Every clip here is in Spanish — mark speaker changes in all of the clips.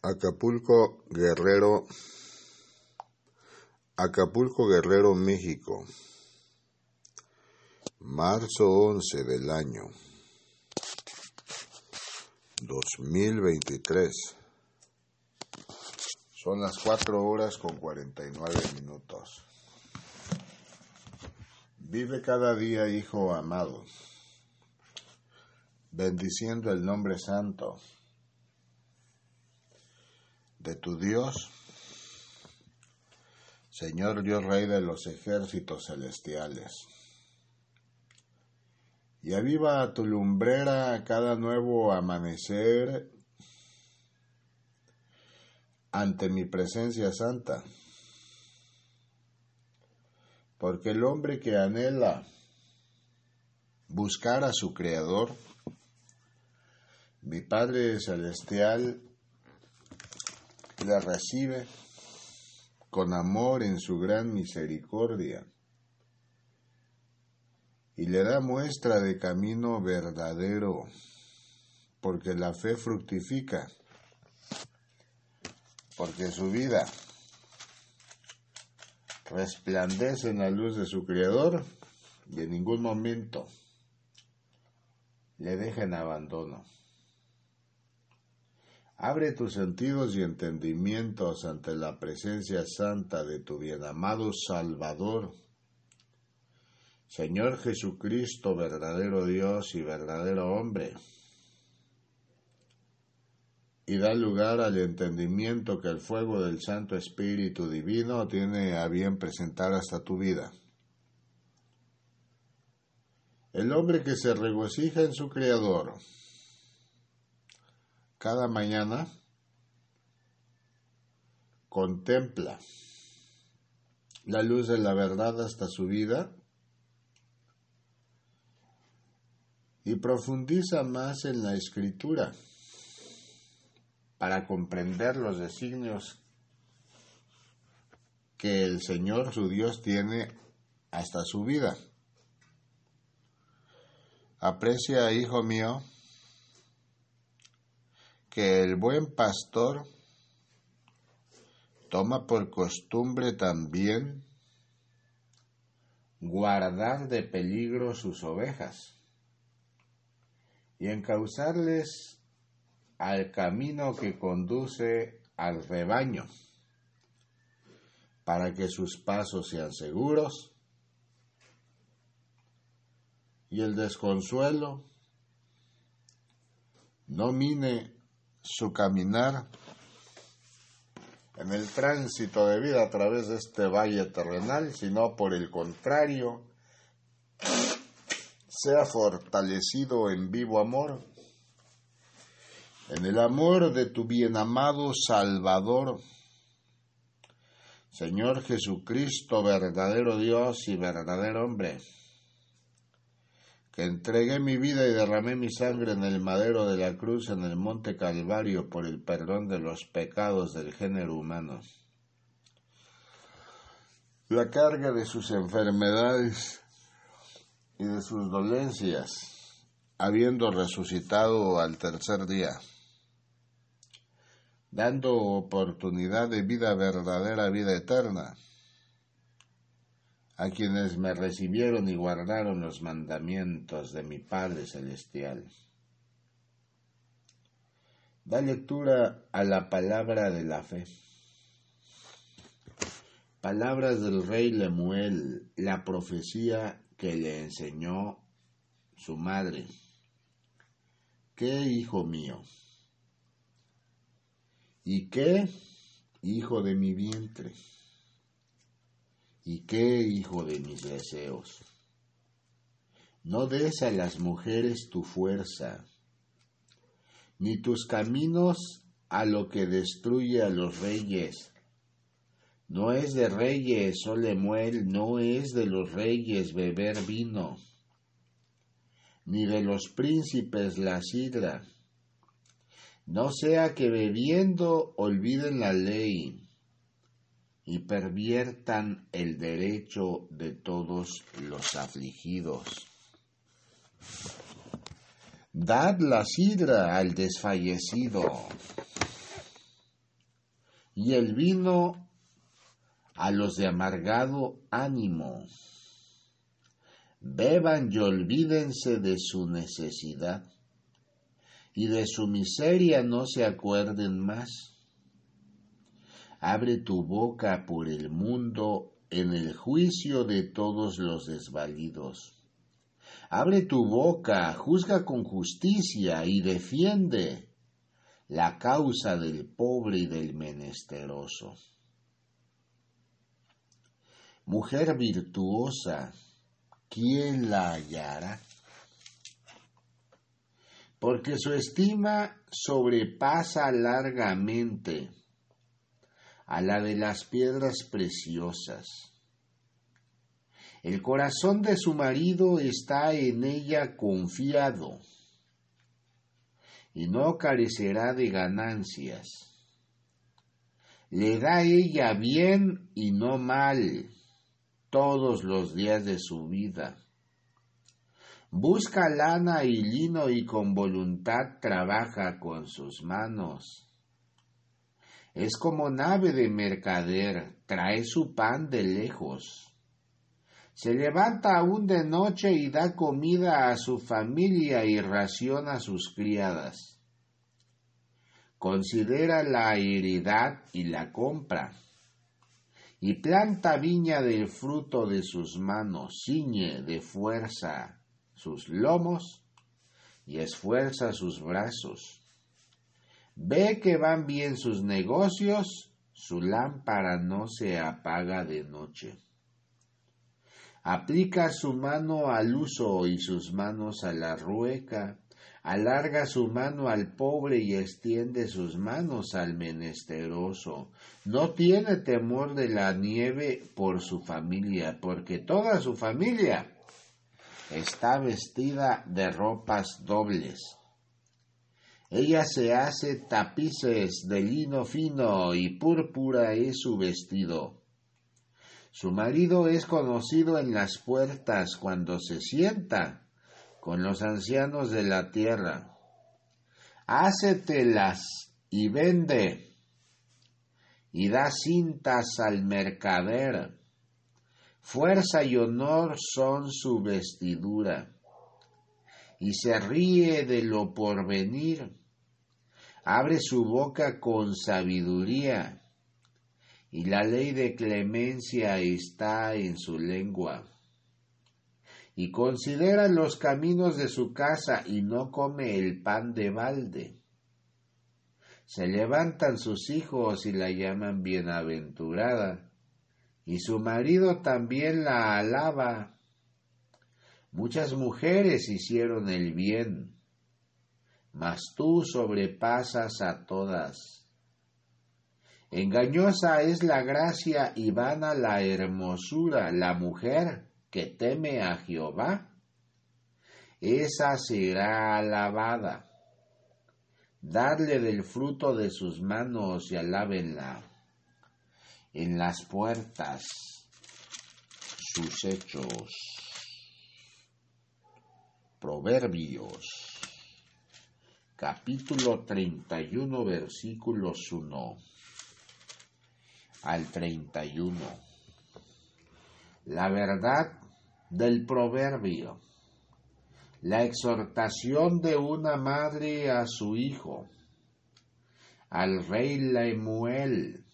Speaker 1: Acapulco, Guerrero, Acapulco, Guerrero, México, marzo 11 del año 2023. Son las 4 horas con 49 minutos. Vive cada día, Hijo amado, bendiciendo el nombre santo de tu Dios, Señor Dios Rey de los ejércitos celestiales. Y aviva tu lumbrera cada nuevo amanecer ante mi presencia santa. Porque el hombre que anhela buscar a su Creador, mi Padre Celestial, le recibe con amor en su gran misericordia y le da muestra de camino verdadero, porque la fe fructifica, porque su vida resplandece en la luz de su Creador y en ningún momento le deja en abandono. Abre tus sentidos y entendimientos ante la presencia santa de tu bienamado Salvador, Señor Jesucristo, verdadero Dios y verdadero hombre, y da lugar al entendimiento que el fuego del Santo Espíritu Divino tiene a bien presentar hasta tu vida. El hombre que se regocija en su Creador, cada mañana contempla la luz de la verdad hasta su vida y profundiza más en la escritura para comprender los designios que el Señor su Dios tiene hasta su vida. Aprecia, hijo mío, que el buen pastor toma por costumbre también guardar de peligro sus ovejas y encauzarles al camino que conduce al rebaño, para que sus pasos sean seguros y el desconsuelo no mine su caminar en el tránsito de vida a través de este valle terrenal, sino por el contrario, sea fortalecido en vivo amor, en el amor de tu bienamado Salvador, Señor Jesucristo, verdadero Dios y verdadero hombre entregué mi vida y derramé mi sangre en el madero de la cruz en el monte Calvario por el perdón de los pecados del género humano. La carga de sus enfermedades y de sus dolencias, habiendo resucitado al tercer día, dando oportunidad de vida verdadera, vida eterna a quienes me recibieron y guardaron los mandamientos de mi Padre Celestial. Da lectura a la palabra de la fe. Palabras del rey Lemuel, la profecía que le enseñó su madre. ¿Qué, hijo mío? ¿Y qué, hijo de mi vientre? ¿Y qué, hijo de mis deseos? No des a las mujeres tu fuerza, ni tus caminos a lo que destruye a los reyes. No es de reyes, oh Lemuel, no es de los reyes beber vino, ni de los príncipes la sidra. No sea que bebiendo olviden la ley y perviertan el derecho de todos los afligidos. Dad la sidra al desfallecido y el vino a los de amargado ánimo. Beban y olvídense de su necesidad, y de su miseria no se acuerden más. Abre tu boca por el mundo en el juicio de todos los desvalidos. Abre tu boca, juzga con justicia y defiende la causa del pobre y del menesteroso. Mujer virtuosa, ¿quién la hallará? Porque su estima sobrepasa largamente a la de las piedras preciosas. El corazón de su marido está en ella confiado y no carecerá de ganancias. Le da ella bien y no mal todos los días de su vida. Busca lana y lino y con voluntad trabaja con sus manos. Es como nave de mercader, trae su pan de lejos. Se levanta aún de noche y da comida a su familia y ración a sus criadas. Considera la heredad y la compra y planta viña del fruto de sus manos, ciñe de fuerza sus lomos y esfuerza sus brazos. Ve que van bien sus negocios, su lámpara no se apaga de noche. Aplica su mano al uso y sus manos a la rueca, alarga su mano al pobre y extiende sus manos al menesteroso. No tiene temor de la nieve por su familia, porque toda su familia está vestida de ropas dobles. Ella se hace tapices de lino fino y púrpura es su vestido. Su marido es conocido en las puertas cuando se sienta con los ancianos de la tierra. Hácetelas y vende, y da cintas al mercader. Fuerza y honor son su vestidura, y se ríe de lo porvenir. Abre su boca con sabiduría, y la ley de clemencia está en su lengua y considera los caminos de su casa y no come el pan de balde. Se levantan sus hijos y la llaman bienaventurada, y su marido también la alaba. Muchas mujeres hicieron el bien, mas tú sobrepasas a todas. Engañosa es la gracia y vana la hermosura, la mujer que teme a Jehová, esa será alabada. Darle del fruto de sus manos y alábenla en las puertas sus hechos. Proverbios, capítulo 31, versículos 1 al 31 la verdad del proverbio, la exhortación de una madre a su hijo, al rey Lemuel,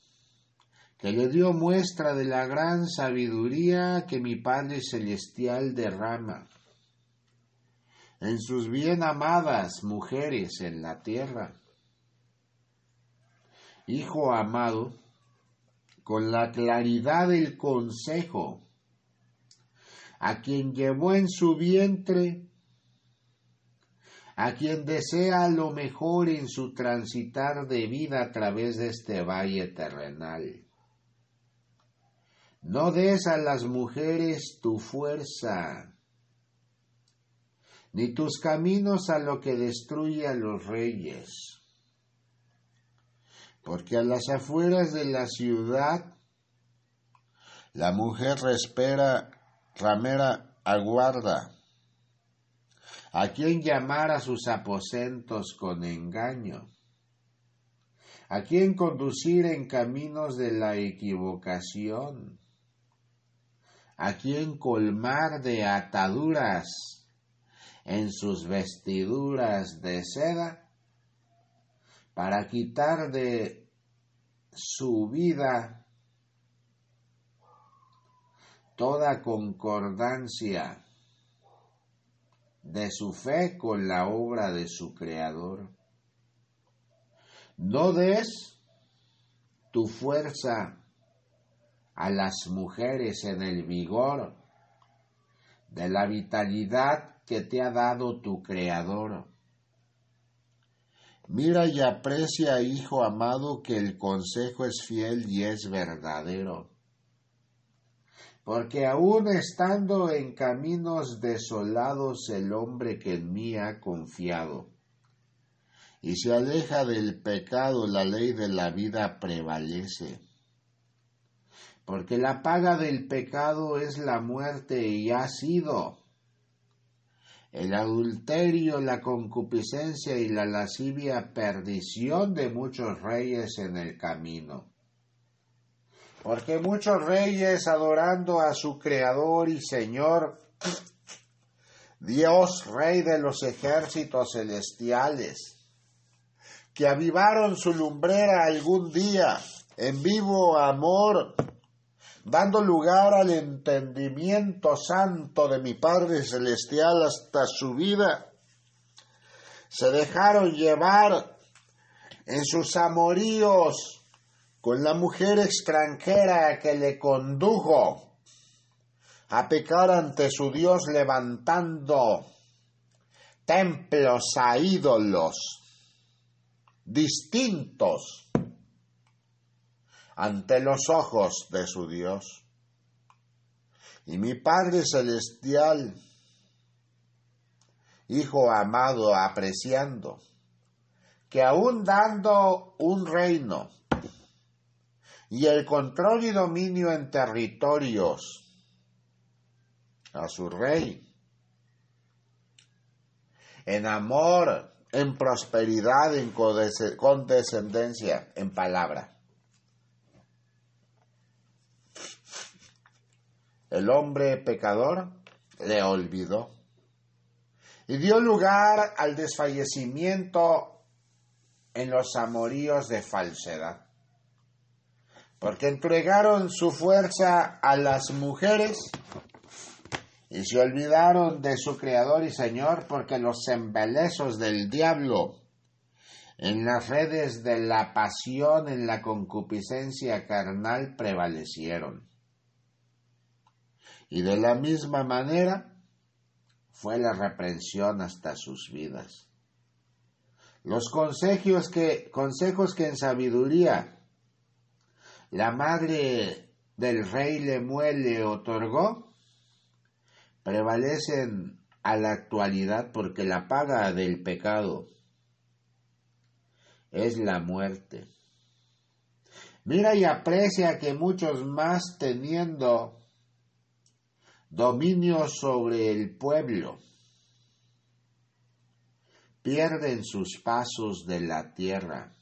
Speaker 1: que le dio muestra de la gran sabiduría que mi Padre Celestial derrama en sus bien amadas mujeres en la tierra. Hijo amado, con la claridad del consejo a quien llevó en su vientre, a quien desea lo mejor en su transitar de vida a través de este valle terrenal. No des a las mujeres tu fuerza, ni tus caminos a lo que destruye a los reyes, porque a las afueras de la ciudad la mujer espera ramera aguarda. ¿A quien llamar a sus aposentos con engaño? a quién conducir en caminos de la equivocación, a quién colmar de ataduras en sus vestiduras de seda, para quitar de su vida toda concordancia de su fe con la obra de su Creador. No des tu fuerza a las mujeres en el vigor de la vitalidad que te ha dado tu Creador. Mira y aprecia, hijo amado, que el consejo es fiel y es verdadero. Porque aun estando en caminos desolados el hombre que en mí ha confiado, y se aleja del pecado, la ley de la vida prevalece. Porque la paga del pecado es la muerte y ha sido. El adulterio, la concupiscencia y la lascivia perdición de muchos reyes en el camino. Porque muchos reyes adorando a su Creador y Señor, Dios, Rey de los ejércitos celestiales, que avivaron su lumbrera algún día en vivo amor, dando lugar al entendimiento santo de mi Padre Celestial hasta su vida, se dejaron llevar en sus amoríos con la mujer extranjera que le condujo a pecar ante su Dios levantando templos a ídolos distintos ante los ojos de su Dios. Y mi Padre Celestial, Hijo amado, apreciando que aún dando un reino y el control y dominio en territorios a su rey, en amor en prosperidad, en condescendencia, en palabra. El hombre pecador le olvidó y dio lugar al desfallecimiento en los amoríos de falsedad, porque entregaron su fuerza a las mujeres y se olvidaron de su Creador y Señor porque los embelezos del diablo en las redes de la pasión, en la concupiscencia carnal prevalecieron. Y de la misma manera fue la reprensión hasta sus vidas. Los consejos que, consejos que en sabiduría la madre del rey Lemuel le otorgó, prevalecen a la actualidad porque la paga del pecado es la muerte. Mira y aprecia que muchos más teniendo dominio sobre el pueblo. Pierden sus pasos de la tierra.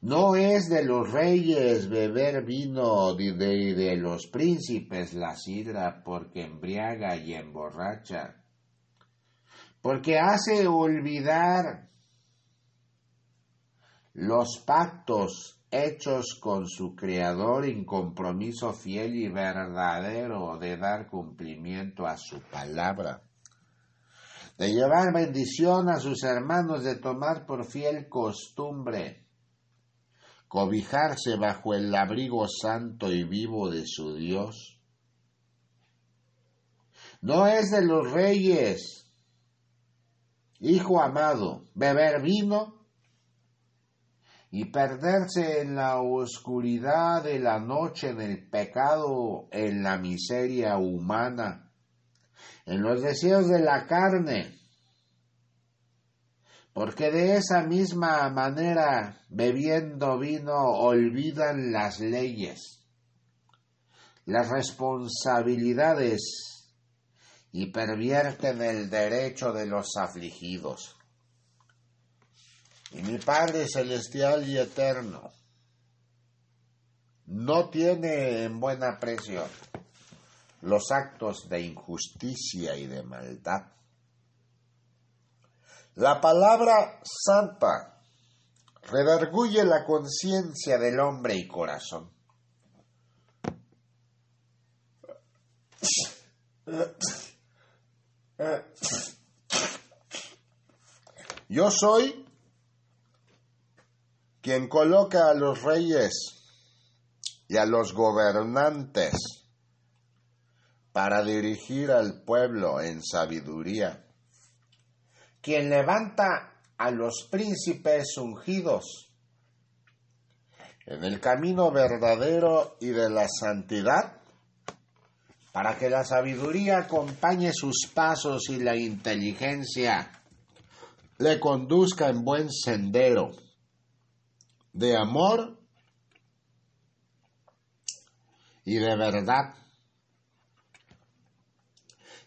Speaker 1: No es de los reyes beber vino de, de, los príncipes la sidra porque embriaga y emborracha, porque hace olvidar los pactos hechos con su Creador en compromiso fiel y verdadero de dar cumplimiento a su palabra, de llevar bendición a sus hermanos, de tomar por fiel costumbre cobijarse bajo el abrigo santo y vivo de su Dios. No es de los reyes, hijo amado, beber vino y perderse en la oscuridad de la noche, en el pecado, en la miseria humana, en los deseos de la carne, porque de esa misma manera, bebiendo vino, olvidan las leyes, las responsabilidades y pervierten el derecho de los afligidos. Y mi Padre celestial y eterno no tiene en buen aprecio los actos de injusticia y de maldad. La palabra santa redarguye la conciencia del hombre y corazón. Yo soy quien coloca a los reyes y a los gobernantes para dirigir al pueblo en sabiduría, quien levanta a los príncipes ungidos en el camino verdadero y de la santidad, para que la sabiduría acompañe sus pasos y la inteligencia le conduzca en buen sendero de amor y de verdad.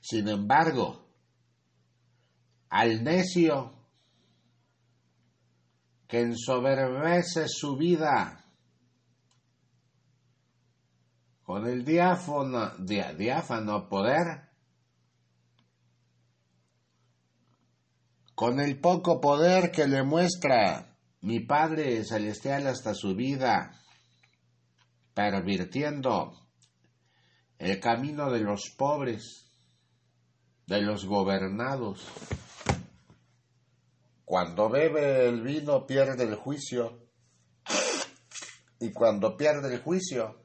Speaker 1: Sin embargo, al necio que ensoberbece su vida con el diáfano, poder, con el poco poder que le muestra mi Padre Celestial hasta su vida, pervirtiendo el camino de los pobres, de los gobernados. Cuando bebe el vino pierde el juicio y cuando pierde el juicio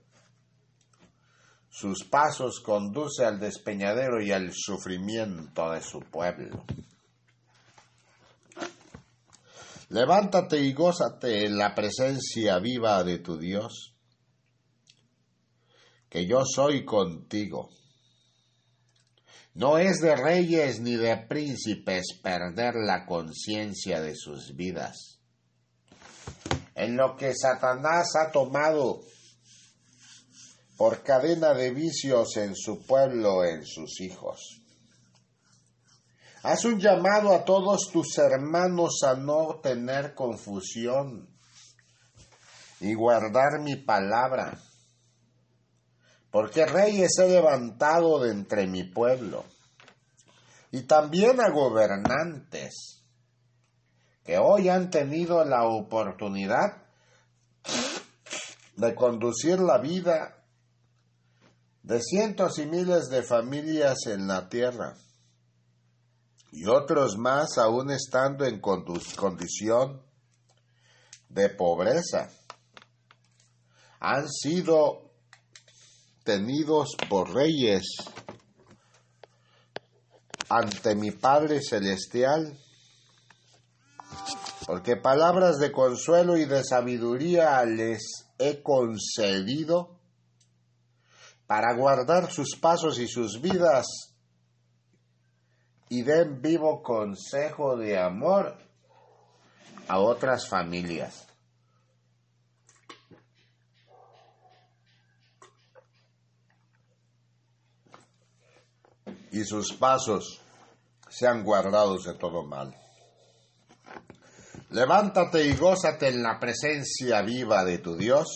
Speaker 1: sus pasos conduce al despeñadero y al sufrimiento de su pueblo. Levántate y gózate en la presencia viva de tu Dios, que yo soy contigo. No es de reyes ni de príncipes perder la conciencia de sus vidas. En lo que Satanás ha tomado por cadena de vicios en su pueblo, en sus hijos. Haz un llamado a todos tus hermanos a no tener confusión y guardar mi palabra porque reyes he levantado de entre mi pueblo, y también a gobernantes que hoy han tenido la oportunidad de conducir la vida de cientos y miles de familias en la tierra, y otros más aún estando en condición de pobreza. Han sido tenidos por reyes ante mi Padre Celestial, porque palabras de consuelo y de sabiduría les he concedido para guardar sus pasos y sus vidas y den vivo consejo de amor a otras familias. y sus pasos sean guardados de todo mal. Levántate y gózate en la presencia viva de tu Dios,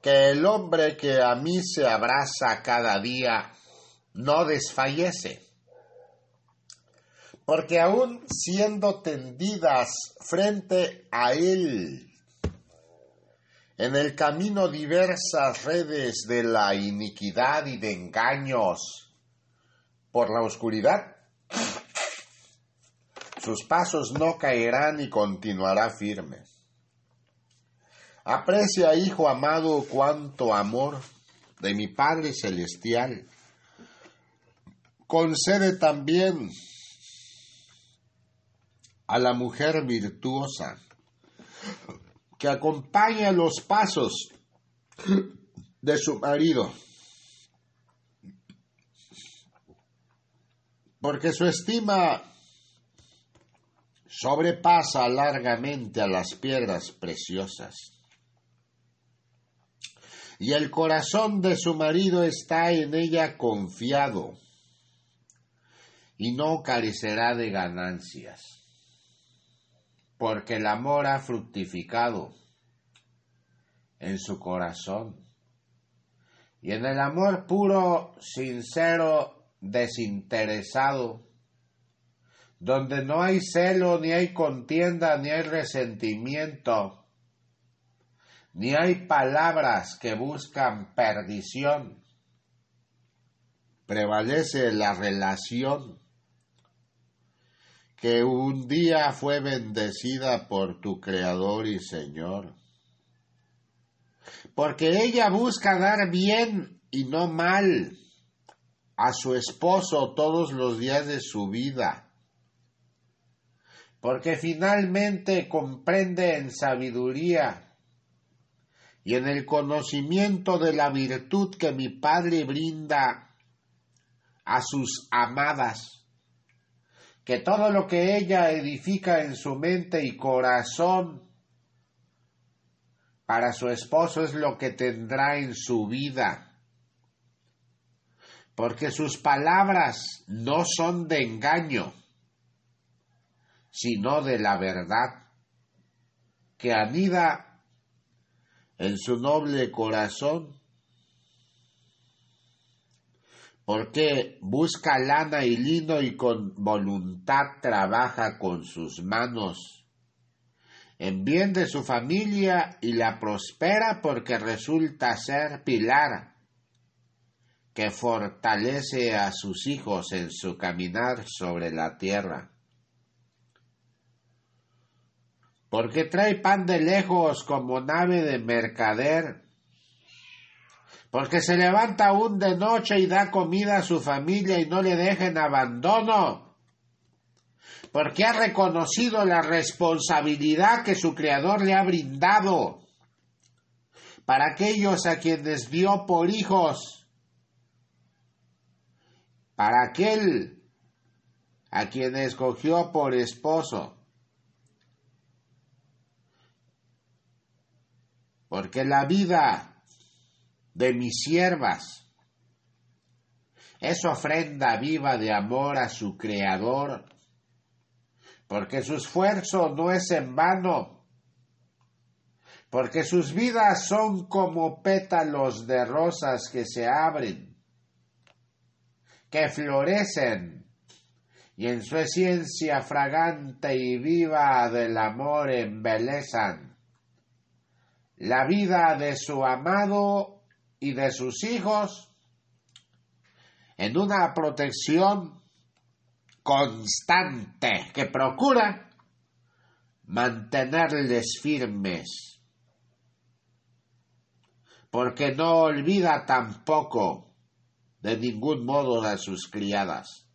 Speaker 1: que el hombre que a mí se abraza cada día no desfallece, porque aún siendo tendidas frente a él en el camino diversas redes de la iniquidad y de engaños por la oscuridad. Sus pasos no caerán y continuará firme. Aprecia, hijo amado, cuánto amor de mi Padre Celestial. Concede también a la mujer virtuosa que acompaña los pasos de su marido. Porque su estima sobrepasa largamente a las piedras preciosas. Y el corazón de su marido está en ella confiado y no carecerá de ganancias. porque el amor ha fructificado en su corazón. Y en el amor puro, sincero, desinteresado, donde no hay celo, ni hay contienda, ni hay resentimiento, ni hay palabras que buscan perdición, prevalece la relación que un día fue bendecida por tu Creador y Señor. Porque ella busca dar bien y no mal a su esposo todos los días de su vida. Porque finalmente comprende en sabiduría y en el conocimiento de la virtud que mi Padre brinda a sus amadas que todo lo que ella edifica en su mente y corazón para su esposo es lo que tendrá en su vida. Porque sus palabras no son de engaño, sino de la verdad, que anida en su noble corazón porque busca lana y lino y con voluntad trabaja con sus manos en bien de su familia y la prospera porque resulta ser pilar que fortalece a sus hijos en su caminar sobre la tierra. Porque trae pan de lejos como nave de mercader porque se levanta aún de noche y da comida a su familia y no le deja en abandono, porque ha reconocido la responsabilidad que su Creador le ha brindado para aquellos a quienes dio por hijos, para aquel a quien escogió por esposo. Porque la vida de mis siervas. Es ofrenda viva de amor a su Creador, porque su esfuerzo no es en vano, porque sus vidas son como pétalos de rosas que se abren, que florecen y en su esencia fragante y viva del amor embelezan la vida de su amado y de sus hijos en una protección constante que procura mantenerles firmes, porque no olvida tampoco de ningún modo a sus criadas.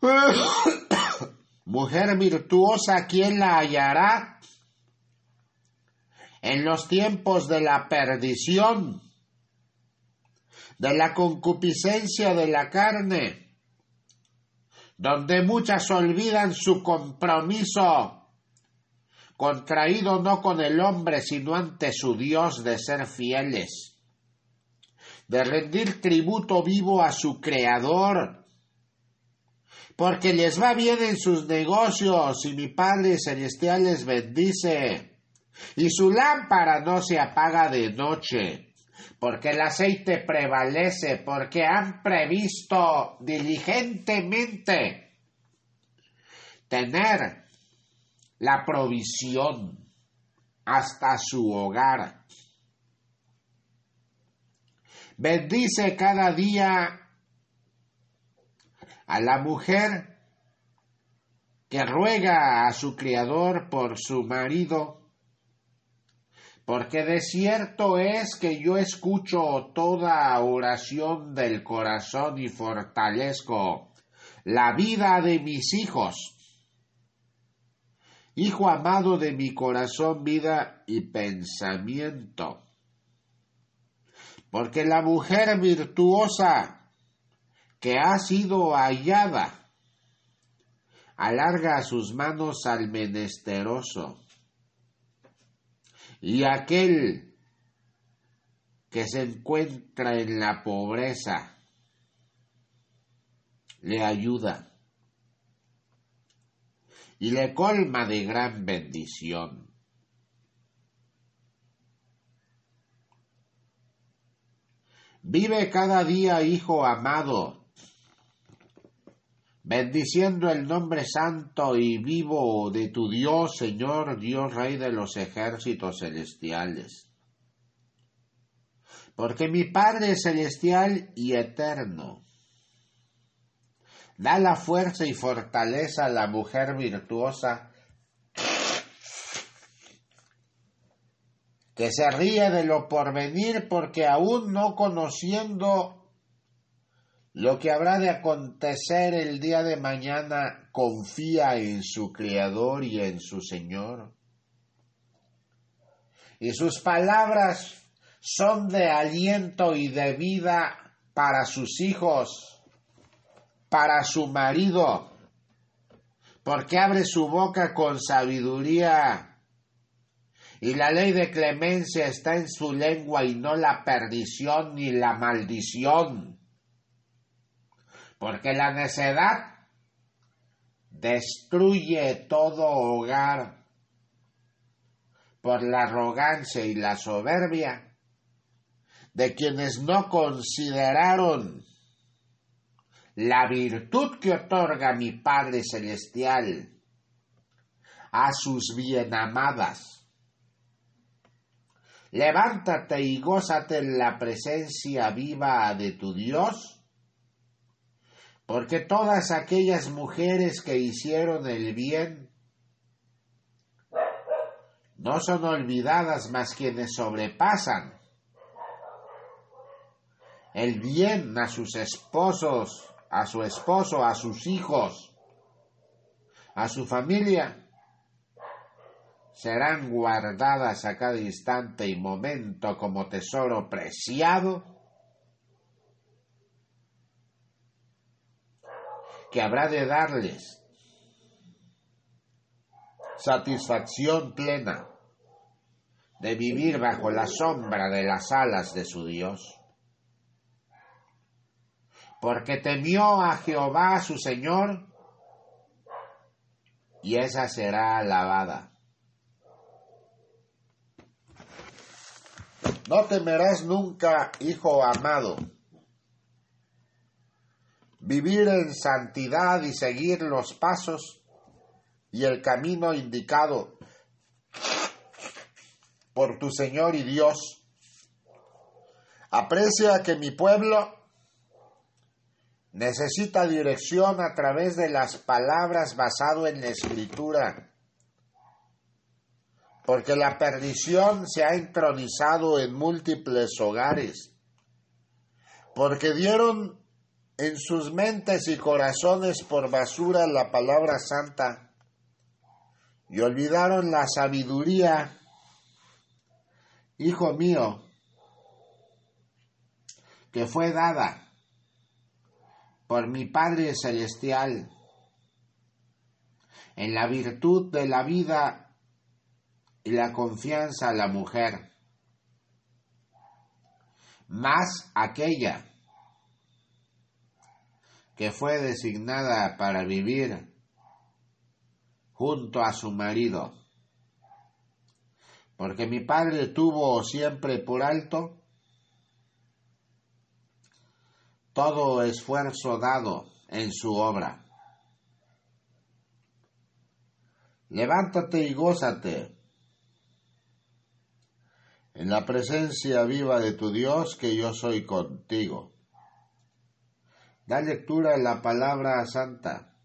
Speaker 1: Mujer virtuosa, ¿quién la hallará? En los tiempos de la perdición, de la concupiscencia de la carne, donde muchas olvidan su compromiso contraído no con el hombre, sino ante su Dios de ser fieles, de rendir tributo vivo a su Creador, porque les va bien en sus negocios y mi Padre Celestial les bendice y su lámpara no se apaga de noche, porque el aceite prevalece, porque han previsto diligentemente tener la provisión hasta su hogar. Bendice cada día a la mujer que ruega a su Criador por su marido porque de cierto es que yo escucho toda oración del corazón y fortalezco la vida de mis hijos. Hijo amado de mi corazón, vida y pensamiento. Porque la mujer virtuosa que ha sido hallada alarga sus manos al menesteroso y aquel que se encuentra en la pobreza le ayuda. y le colma de gran bendición. Vive cada día, Hijo amado, bendiciendo el nombre santo y vivo de tu Dios, Señor, Dios Rey de los ejércitos celestiales. Porque mi Padre es celestial y eterno da la fuerza y fortaleza a la mujer virtuosa que se ríe de lo porvenir porque aún no conociendo lo que habrá de acontecer el día de mañana, confía en su Creador y en su Señor. Y sus palabras son de aliento y de vida para sus hijos, para su marido, porque abre su boca con sabiduría y la ley de clemencia está en su lengua y no la perdición ni la maldición. Porque la necedad destruye todo hogar. Por la arrogancia y la soberbia de quienes no consideraron la virtud que otorga mi Padre Celestial a sus bienamadas. Levántate y gózate en la presencia viva de tu Dios, porque todas aquellas mujeres que hicieron el bien no son olvidadas más quienes sobrepasan el bien a sus esposos, a su esposo, a sus hijos, a su familia serán guardadas a cada instante y momento como tesoro preciado que habrá de darles satisfacción plena de vivir bajo la sombra de las alas de su Dios. Porque temió a Jehová su Señor, y esa será alabada. No temerás nunca, hijo amado. Vivir en santidad y seguir los pasos y el camino indicado por tu Señor y Dios. Aprecia que mi pueblo necesita dirección a través de las palabras basado en la escritura porque la perdición se ha entronizado en múltiples hogares, porque dieron en sus mentes y corazones por basura la palabra santa y olvidaron la sabiduría. Hijo mío, que fue dada por mi Padre Celestial en la virtud de la vida y la confianza a la mujer, más aquella que fue designada para vivir junto a su marido, porque mi padre tuvo siempre por alto todo esfuerzo dado en su obra. Levántate y gózate en la presencia viva de tu Dios, que yo soy contigo. Da lectura en la palabra santa.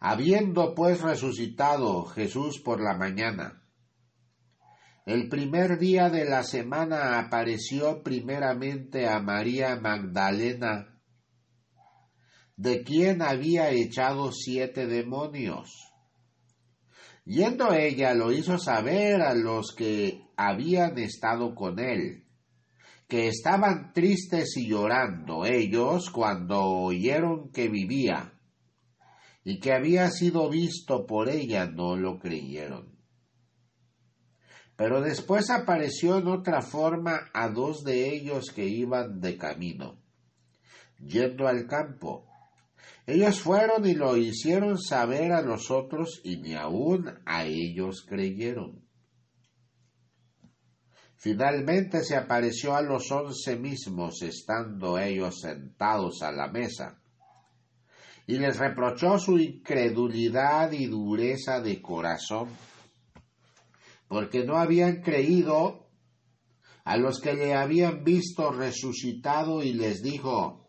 Speaker 1: Habiendo pues resucitado Jesús por la mañana, el primer día de la semana apareció primeramente a María Magdalena, de quien había echado siete demonios Yendo ella lo hizo saber a los que habían estado con él, que estaban tristes y llorando ellos cuando oyeron que vivía, y que había sido visto por ella no lo creyeron. Pero después apareció en otra forma a dos de ellos que iban de camino, yendo al campo, Ellos fueron y lo hicieron saber a los otros y ni aun a ellos creyeron. Finalmente se apareció a los once mismos, estando ellos sentados a la mesa, y les reprochó su incredulidad y dureza de corazón, porque no habían creído a los que le habían visto resucitado y les dijo,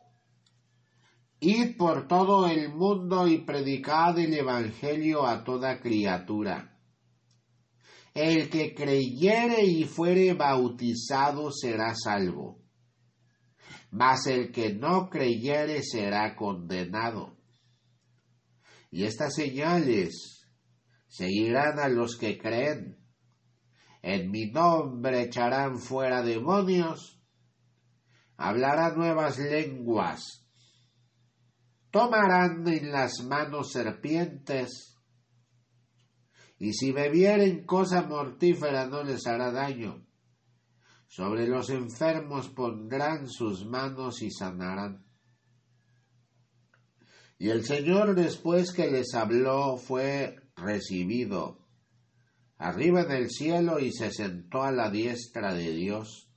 Speaker 1: Id por todo el mundo y predicad el Evangelio a toda criatura. El que creyere y fuere bautizado será salvo, mas el que no creyere será condenado. Y estas señales seguirán a los que creen. En mi nombre echarán fuera demonios, hablarán nuevas lenguas, tomarán en las manos serpientes, y si bebieren cosa mortífera no les hará daño. Sobre los enfermos pondrán sus manos y sanarán. Y el Señor después que les habló fue recibido arriba en el cielo y se sentó a la diestra de Dios.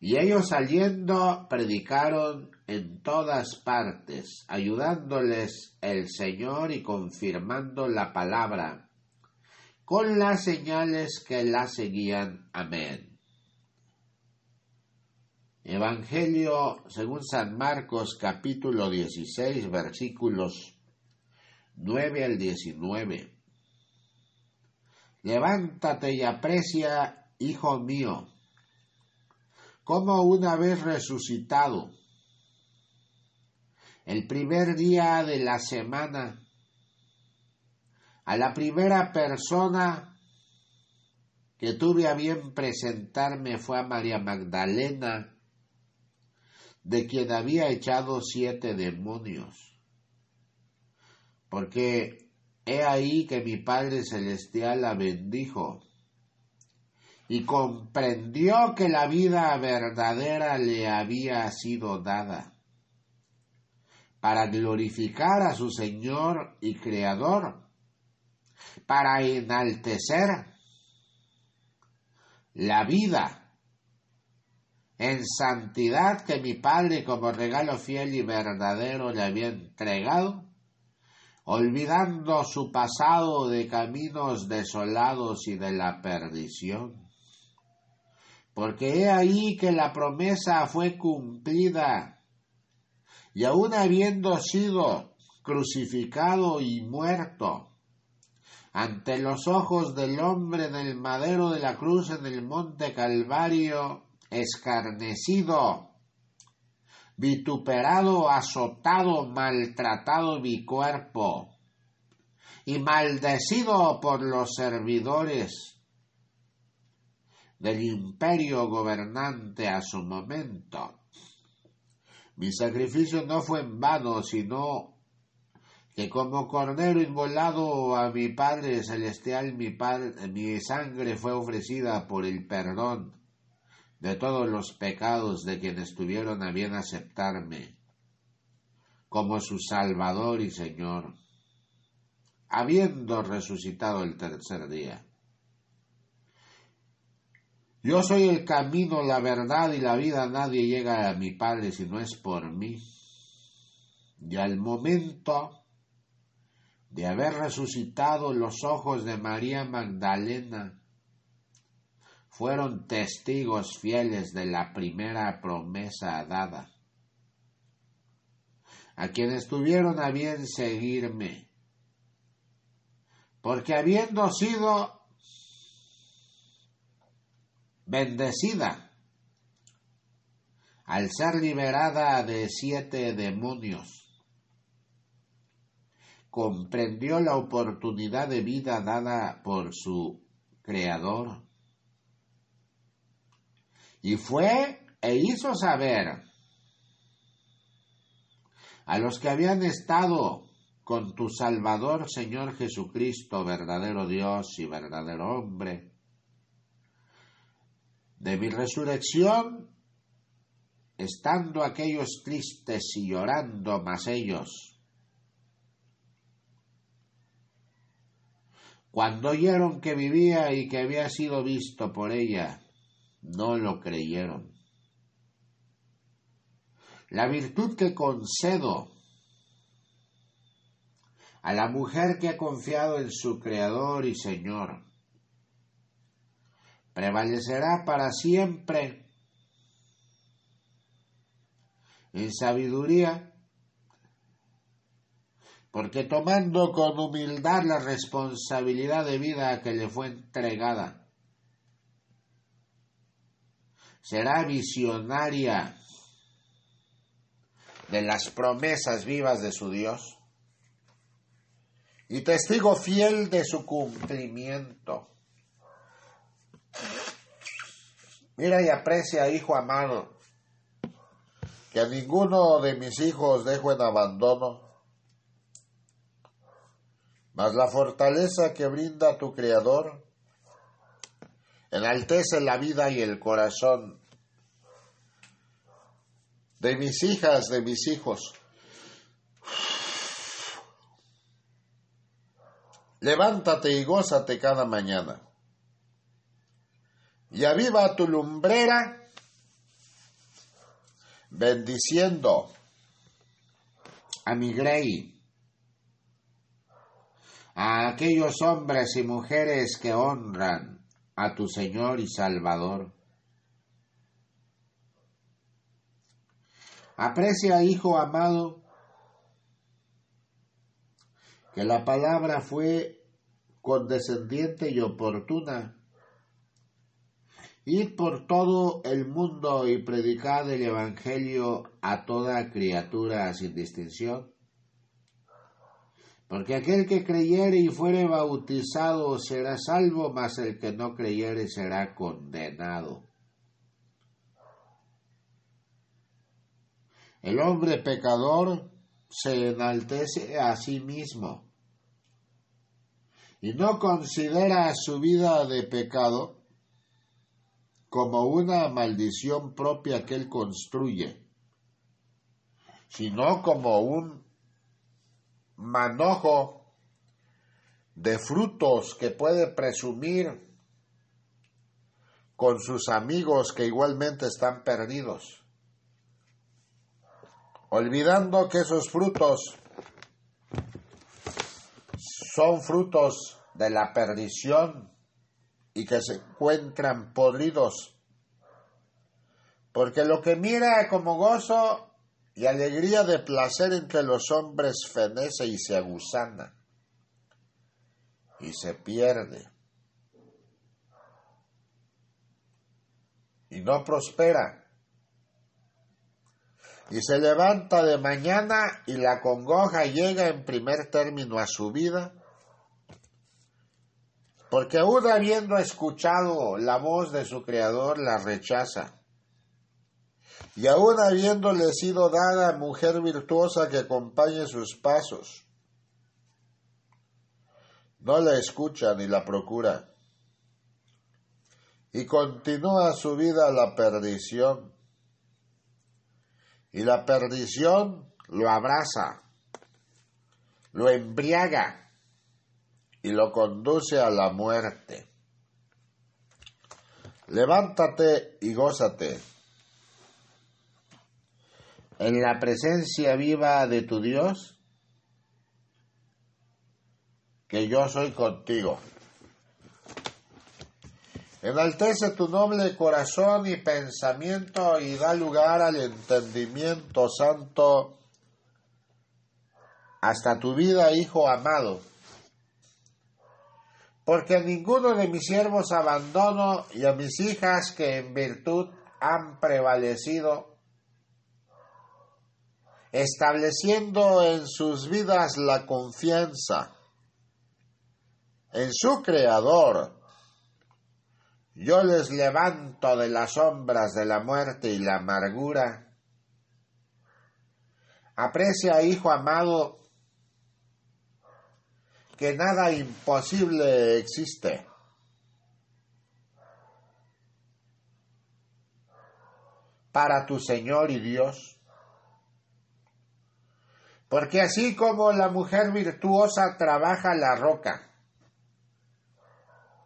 Speaker 1: Y ellos saliendo predicaron en todas partes, ayudándoles el Señor y confirmando la palabra con las señales que la seguían. Amén. Evangelio según San Marcos capítulo 16 versículos 9 al 19. Levántate y aprecia, hijo mío, como una vez resucitado, el primer día de la semana, a la primera persona que tuve a bien presentarme fue a María Magdalena, de quien había echado siete demonios. Porque he ahí que mi Padre Celestial la bendijo y comprendió que la vida verdadera le había sido dada para glorificar a su Señor y Creador, para enaltecer la vida en santidad que mi Padre como regalo fiel y verdadero le había entregado, olvidando su pasado de caminos desolados y de la perdición. Porque he ahí que la promesa fue cumplida y aun habiendo sido crucificado y muerto ante los ojos del hombre del madero de la cruz en el monte Calvario, escarnecido, vituperado, azotado, maltratado mi cuerpo, y maldecido por los servidores del imperio gobernante a su momento. Mi sacrificio no fue en vano, sino que como cordero inmolado a mi Padre Celestial, mi, mi sangre fue ofrecida por el perdón de todos los pecados de quienes tuvieron a bien aceptarme como su Salvador y Señor, habiendo resucitado el tercer día. Yo soy el camino, la verdad y la vida. Nadie llega a mi Padre si no es por mí. Y al momento de haber resucitado los ojos de María Magdalena, fueron testigos fieles de la primera promesa dada, a quienes tuvieron a bien seguirme, porque habiendo sido bendecida al ser liberada de siete demonios. Comprendió la oportunidad de vida dada por su Creador. Y fue e hizo saber a los que habían estado con tu Salvador Señor Jesucristo, verdadero Dios y verdadero hombre, de mi resurrección, estando aquellos tristes y llorando, mas ellos, Cuando oyeron que vivía y que había sido visto por ella, no lo creyeron. La virtud que concedo a la mujer que ha confiado en su Creador y Señor prevalecerá para siempre en sabiduría, porque tomando con humildad la responsabilidad de vida que le fue entregada, será visionaria de las promesas vivas de su Dios y testigo fiel de su cumplimiento. Mira y aprecia, hijo amado, que a ninguno de mis hijos dejo en abandono, mas la fortaleza que brinda tu Creador enaltece la vida y el corazón de mis hijas, de mis hijos. Levántate y gózate cada mañana. Y aviva tu lumbrera bendiciendo a mi grey, a aquellos hombres y mujeres que honran a tu Señor y Salvador. Aprecia, hijo amado, que la palabra fue condescendiente y oportuna. Id por todo el mundo y predicad el Evangelio a toda criatura sin distinción. Porque aquel que creyere y fuere bautizado será salvo, mas el que no creyere será condenado. El hombre pecador se enaltece a sí mismo y no considera su vida de pecado como una maldición propia que él construye, sino como un manojo de frutos que puede presumir con sus amigos que igualmente están perdidos, olvidando que esos frutos son frutos de la perdición y que se encuentran podridos. Porque lo que mira como gozo y alegría de placer entre los hombres fenece y se aguzana y se pierde y no prospera y se levanta de mañana y la congoja llega en primer término a su vida porque aún habiendo escuchado la voz de su Creador, la rechaza. Y aún habiéndole sido dada mujer virtuosa que acompañe sus pasos, no la escucha ni la procura. Y continúa su vida la perdición. Y la perdición lo abraza, lo embriaga y lo conduce a la muerte. Levántate y gózate en la presencia viva de tu Dios, que yo soy contigo. Enaltece tu noble corazón y pensamiento y da lugar al entendimiento santo hasta tu vida, Hijo amado porque a ninguno de mis siervos abandono y a mis hijas que en virtud han prevalecido, estableciendo en sus vidas la confianza en su Creador. Yo les levanto de las sombras de la muerte y la amargura. Aprecia, hijo amado, que nada imposible existe. para tu Señor y Dios. Porque así como la mujer virtuosa trabaja la roca,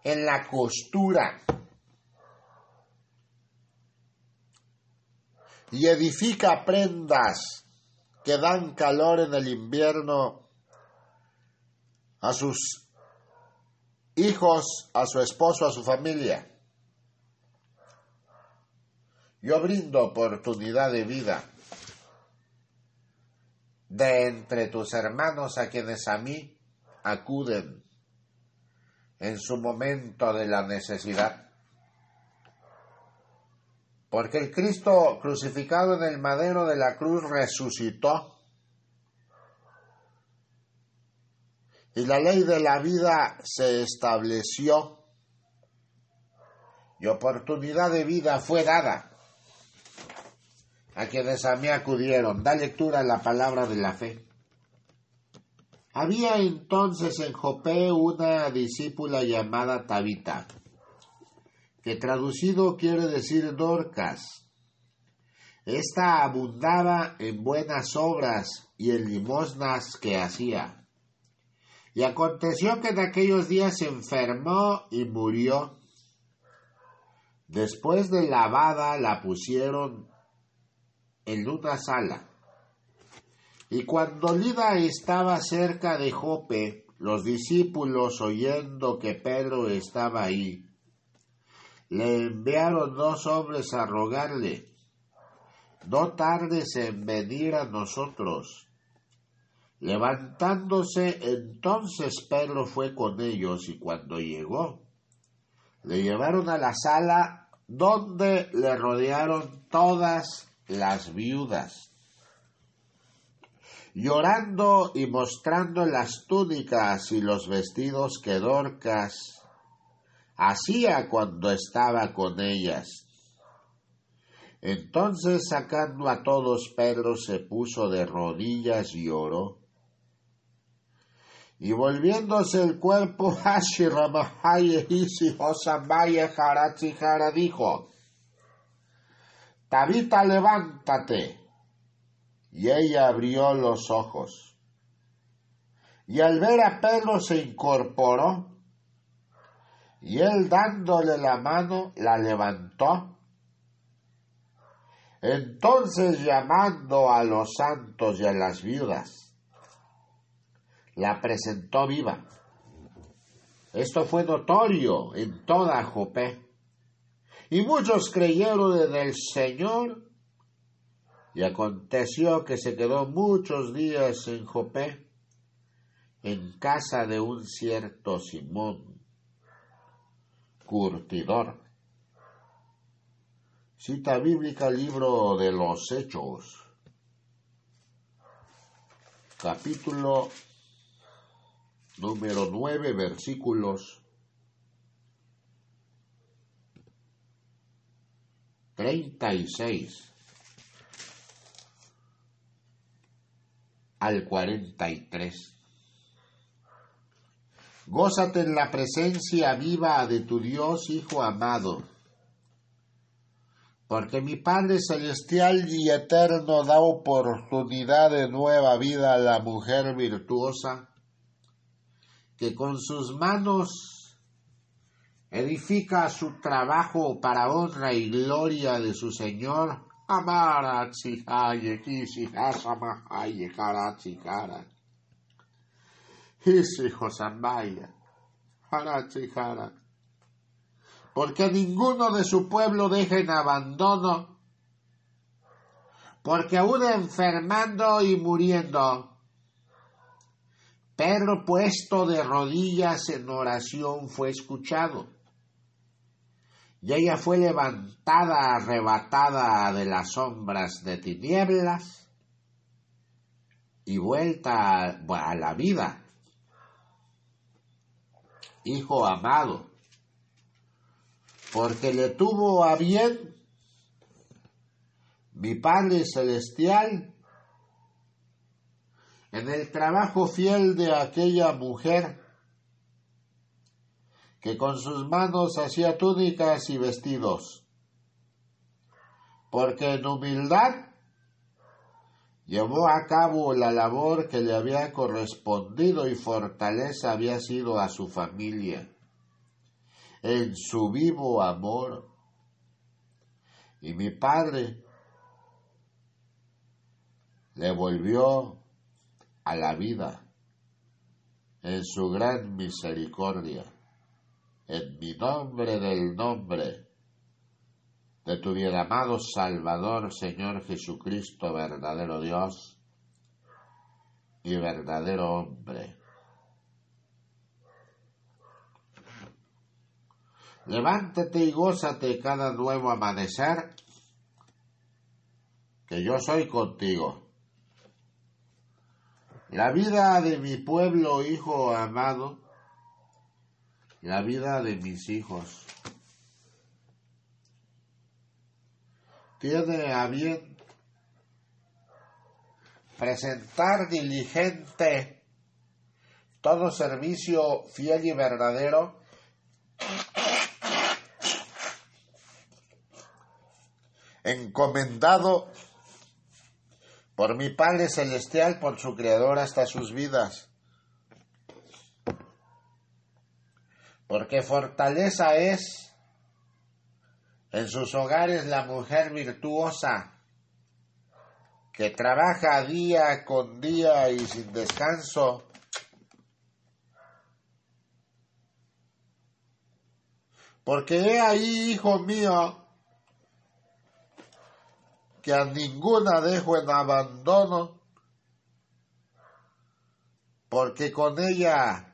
Speaker 1: en la costura. Y edifica prendas que dan calor en el invierno a sus hijos, a su esposo, a su familia. Yo brindo oportunidad de vida de entre tus hermanos a quienes a mí acuden en su momento de la necesidad. Porque el Cristo crucificado en el madero de la cruz resucitó. Y la ley de la vida se estableció. Y oportunidad de vida fue dada a quienes a mí acudieron. Da lectura a la palabra de la fe. Había entonces en Jopé una discípula llamada Tabita, que traducido quiere decir Dorcas. Esta abundaba en buenas obras y en limosnas que hacía. Y aconteció que en aquellos días se enfermó y murió. Después de lavada la pusieron en una sala. Y cuando Lida estaba cerca de Jope, los discípulos, oyendo que Pedro estaba ahí, le enviaron dos hombres a rogarle, no tardes en venir a nosotros. Levantándose entonces Pedro fue con ellos y cuando llegó, le llevaron a la sala donde le rodearon todas las viudas, llorando y mostrando las túnicas y los vestidos que Dorcas hacía cuando estaba con ellas. Entonces sacando a todos, Pedro se puso de rodillas y oró. Y volviéndose el cuerpo, dijo, Tabita, levántate. Y ella abrió los ojos. Y al ver a Pedro se incorporó, y él dándole la mano la levantó. Entonces llamando a los santos y a las viudas, la presentó viva. Esto fue notorio en toda Jopé. Y muchos creyeron en el Señor. Y aconteció que se quedó muchos días en Jopé, en casa de un cierto Simón, curtidor. Cita bíblica, libro de los Hechos, capítulo número nueve, versículos 36 al 43. Gózate en la presencia viva de tu Dios, Hijo amado, porque mi Padre Celestial y Eterno da oportunidad de nueva vida a la mujer virtuosa, que con sus manos edifica su trabajo para honra y gloria de su Señor. Porque ninguno de su pueblo deja en abandono, porque aún enfermando y muriendo, Pedro puesto de rodillas en oración fue escuchado y ella fue levantada, arrebatada de las sombras de tinieblas y vuelta a, la vida. Hijo amado, porque le tuvo a bien mi Padre Celestial en el trabajo fiel de aquella mujer que con sus manos hacía túnicas y vestidos, porque en humildad llevó a cabo la labor que le había correspondido y fortaleza había sido a su familia. en su vivo amor. Y mi Padre le volvió a la vida en su gran misericordia, en mi nombre del nombre de tu bien amado Salvador, Señor Jesucristo, verdadero Dios y verdadero hombre. Levántate y gózate cada nuevo amanecer, que yo soy contigo. La vida de mi pueblo, hijo amado, la vida de mis hijos. Tiene a bien presentar diligente todo servicio fiel y verdadero encomendado por mi Padre Celestial, por su Creador hasta sus vidas. Porque fortaleza es en sus hogares la mujer virtuosa, que trabaja día con día y sin descanso. Porque he ahí, hijo mío, que a ninguna dejo en abandono, porque con ella,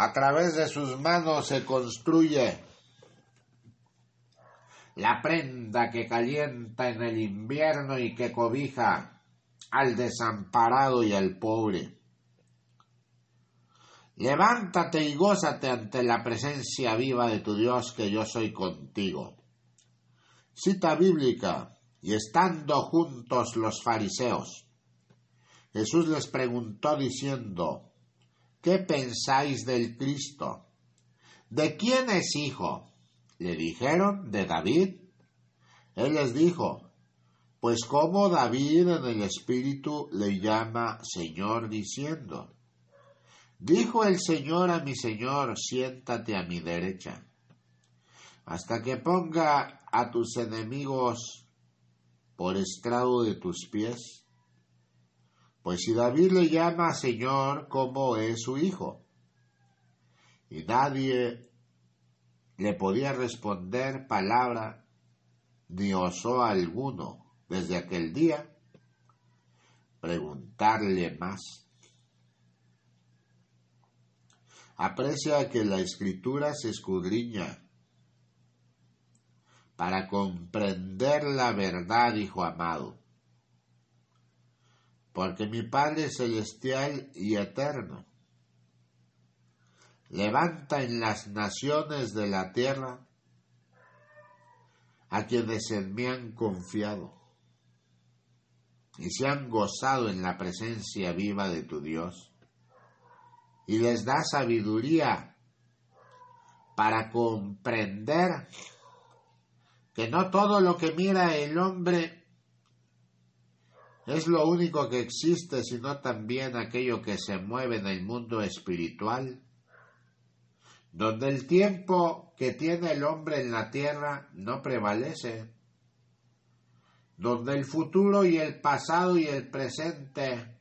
Speaker 1: a través de sus manos, se construye la prenda que calienta en el invierno y que cobija al desamparado y al pobre. Levántate y gózate ante la presencia viva de tu Dios, que yo soy contigo. Cita bíblica y estando juntos los fariseos, Jesús les preguntó diciendo, ¿qué pensáis del Cristo? ¿De quién es hijo? Le dijeron, de David. Él les dijo, pues como David en el Espíritu le llama Señor diciendo, dijo el Señor a mi Señor, siéntate a mi derecha, hasta que ponga a tus enemigos por estrado de tus pies? Pues si David le llama Señor, ¿cómo es su hijo? Y nadie le podía responder palabra ni osó alguno desde aquel día preguntarle más. Aprecia que la escritura se escudriña para comprender la verdad, Hijo amado. Porque mi Padre celestial y eterno levanta en las naciones de la tierra a quienes en mí han confiado y se han gozado en la presencia viva de tu Dios, y les da sabiduría para comprender que no todo lo que mira el hombre es lo único que existe, sino también aquello que se mueve en el mundo espiritual, donde el tiempo que tiene el hombre en la tierra no prevalece, donde el futuro y el pasado y el presente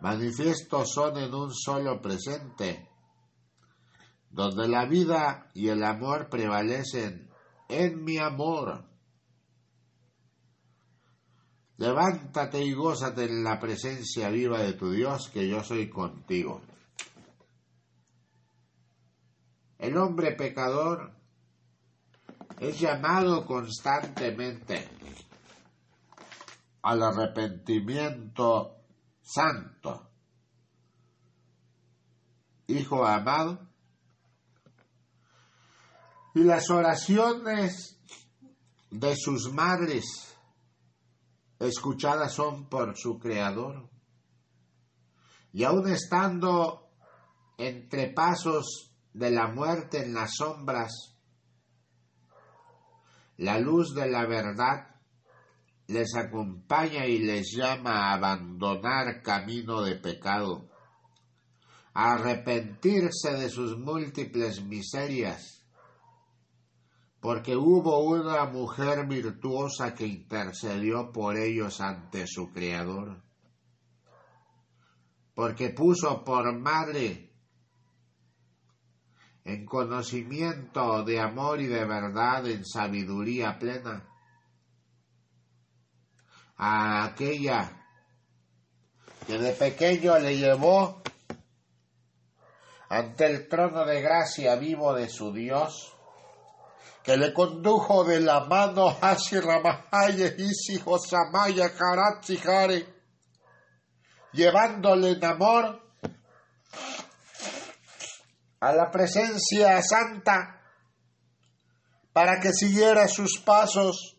Speaker 1: manifiestos son en un solo presente, donde la vida y el amor prevalecen en mi amor. Levántate y gózate en la presencia viva de tu Dios, que yo soy contigo. El hombre pecador es llamado constantemente al arrepentimiento santo. Hijo amado, y las oraciones de sus madres escuchadas son por su Creador. Y aun estando entre pasos de la muerte en las sombras, la luz de la verdad les acompaña y les llama a abandonar camino de pecado, a arrepentirse de sus múltiples miserias, porque hubo una mujer virtuosa que intercedió por ellos ante su Creador, porque puso por madre en conocimiento de amor y de verdad, en sabiduría plena, a aquella que de pequeño le llevó ante el trono de gracia vivo de su Dios, que le condujo de la mano hacia Ramahaya, Isi, Josamaya, Jare, llevándole en amor a la presencia santa para que siguiera sus pasos.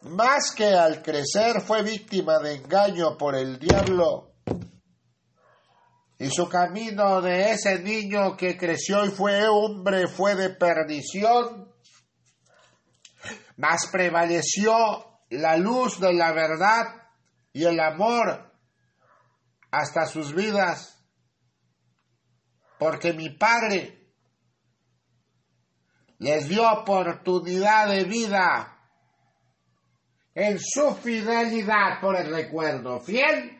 Speaker 1: Más que al crecer fue víctima de engaño por el diablo y su camino de ese niño que creció y fue hombre fue de perdición, mas prevaleció la luz de la verdad y el amor hasta sus vidas, porque mi Padre les dio oportunidad de vida en su fidelidad por el recuerdo fiel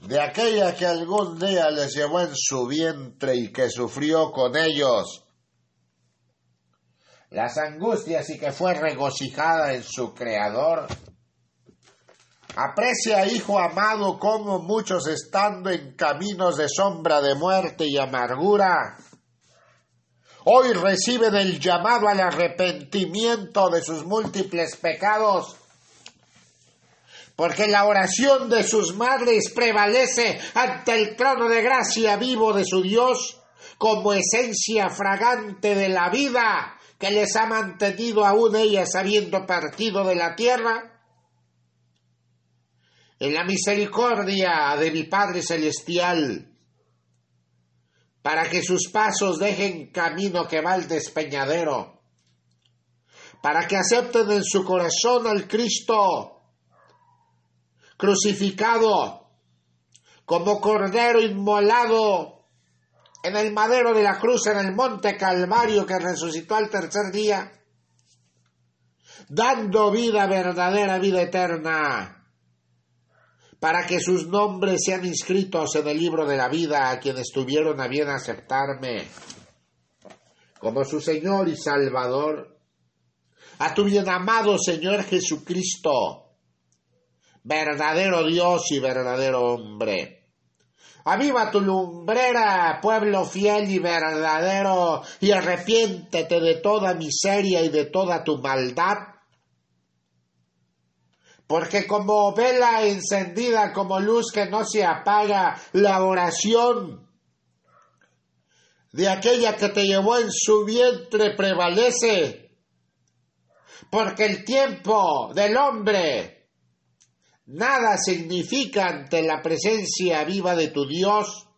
Speaker 1: de aquella que algún día les llevó en su vientre y que sufrió con ellos las angustias y que fue regocijada en su Creador. Aprecia, hijo amado, como muchos estando en caminos de sombra de muerte y amargura, hoy reciben el llamado al arrepentimiento de sus múltiples pecados porque la oración de sus madres prevalece ante el trono de gracia vivo de su Dios como esencia fragante de la vida que les ha mantenido aún ellas habiendo partido de la tierra. En la misericordia de mi Padre Celestial, para que sus pasos dejen camino que va al despeñadero, para que acepten en su corazón al Cristo, crucificado como cordero inmolado en el madero de la cruz en el monte Calvario que resucitó al tercer día, dando vida verdadera, vida eterna, para que sus nombres sean inscritos en el libro de la vida a quienes tuvieron a bien aceptarme como su Señor y Salvador, a tu bien amado Señor Jesucristo, verdadero Dios y verdadero hombre. Aviva tu lumbrera, pueblo fiel y verdadero, y arrepiéntete de toda miseria y de toda tu maldad. Porque como vela encendida, como luz que no se apaga, la oración de aquella que te llevó en su vientre prevalece. Porque el tiempo del hombre nada significa ante la presencia viva de tu Dios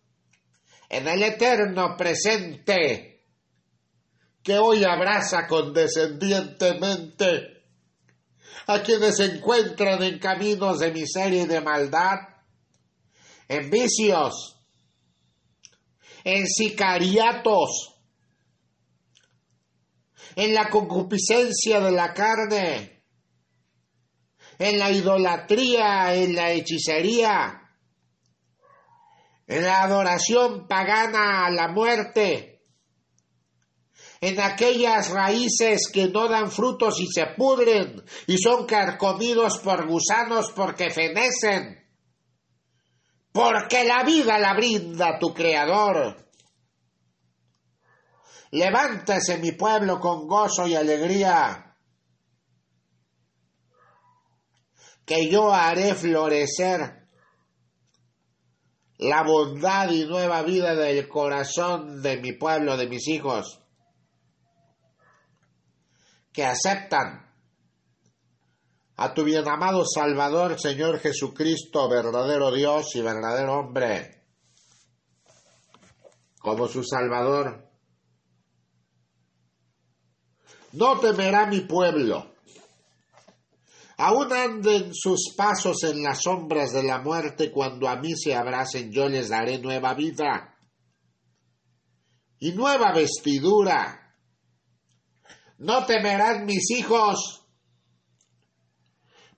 Speaker 1: en el eterno presente que hoy abraza condescendientemente a quienes se encuentran en caminos de miseria y de maldad, en vicios, en sicariatos, en la concupiscencia de la carne, en la idolatría, en la hechicería, en la adoración pagana a la muerte, en aquellas raíces que no dan frutos y se pudren y son carcomidos por gusanos porque fenecen, porque la vida la brinda tu Creador. Levántese mi pueblo con gozo y alegría que yo haré florecer la bondad y nueva vida del corazón de mi pueblo, de mis hijos, que aceptan a tu bien amado Salvador, Señor Jesucristo, verdadero Dios y verdadero hombre, como su Salvador. No temerá mi pueblo Aún anden sus pasos en las sombras de la muerte, cuando a mí se abracen yo les daré nueva vida y nueva vestidura. No temerán mis hijos,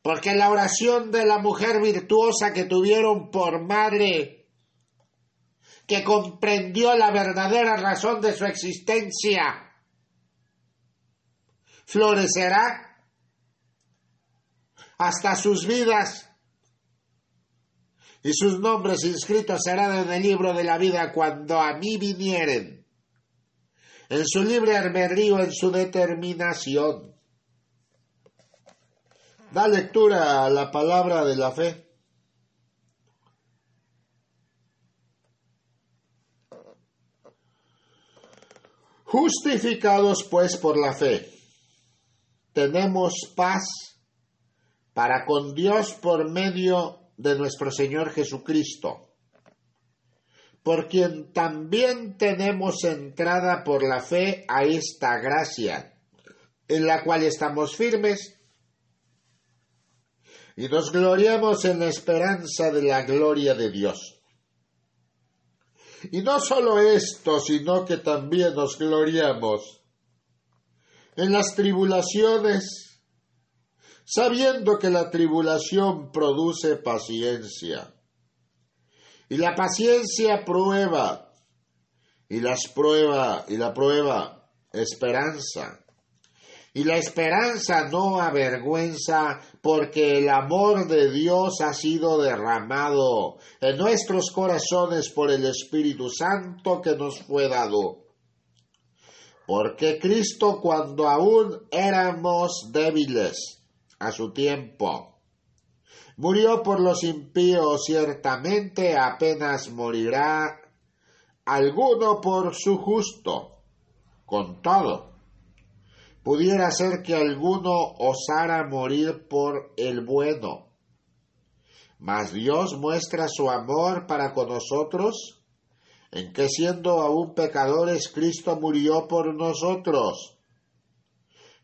Speaker 1: porque la oración de la mujer virtuosa que tuvieron por madre, que comprendió la verdadera razón de su existencia, florecerá hasta sus vidas. Y sus nombres inscritos serán en el libro de la vida cuando a mí vinieren, en su libre albedrío, en su determinación. Da lectura a la palabra de la fe. Justificados pues por la fe, tenemos paz para con Dios por medio de nuestro Señor Jesucristo, por quien también tenemos entrada por la fe a esta gracia, en la cual estamos firmes y nos gloriamos en la esperanza de la gloria de Dios. Y no solo esto, sino que también nos gloriamos en las tribulaciones, sabiendo que la tribulación produce paciencia. Y la paciencia prueba, y las prueba, y la prueba, esperanza. Y la esperanza no avergüenza, porque el amor de Dios ha sido derramado en nuestros corazones por el Espíritu Santo que nos fue dado. Porque Cristo cuando aún éramos débiles, a su tiempo. Murió por los impíos, ciertamente apenas morirá alguno por su justo. Con todo, pudiera ser que alguno osara morir por el bueno. Mas Dios muestra su amor para con nosotros, en que siendo aún pecadores, Cristo murió por nosotros